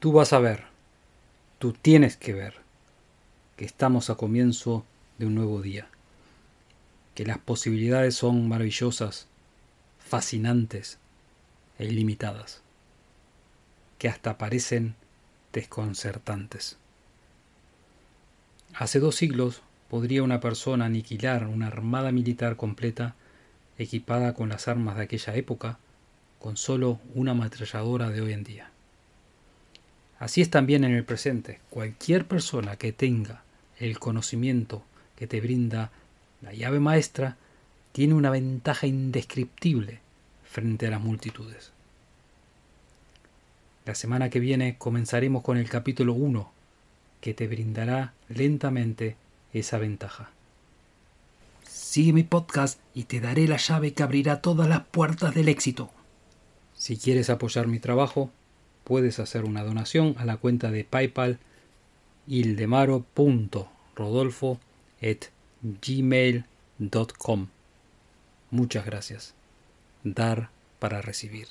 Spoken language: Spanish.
Tú vas a ver, tú tienes que ver, que estamos a comienzo de un nuevo día, que las posibilidades son maravillosas, fascinantes e ilimitadas, que hasta parecen desconcertantes. Hace dos siglos podría una persona aniquilar una armada militar completa equipada con las armas de aquella época con solo una ametralladora de hoy en día. Así es también en el presente. Cualquier persona que tenga el conocimiento que te brinda la llave maestra tiene una ventaja indescriptible frente a las multitudes. La semana que viene comenzaremos con el capítulo 1, que te brindará lentamente esa ventaja. Sigue mi podcast y te daré la llave que abrirá todas las puertas del éxito. Si quieres apoyar mi trabajo, puedes hacer una donación a la cuenta de PayPal ildemaro.rodolfo.gmail.com Muchas gracias. Dar para recibir.